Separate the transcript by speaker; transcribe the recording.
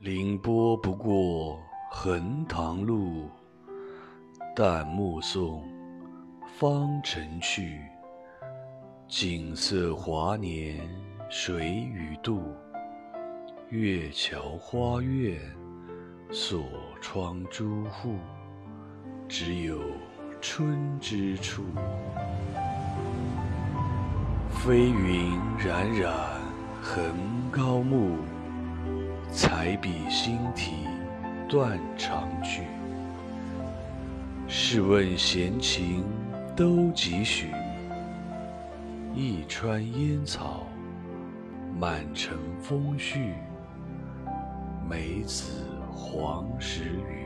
Speaker 1: 凌波不过横塘路，但目送方尘去。锦瑟华年谁与度？月桥花院锁窗朱户，只有春之处。飞云冉冉横高木。彩笔新题断肠句，试问闲情都几许？一川烟草，满城风絮，梅子黄时雨。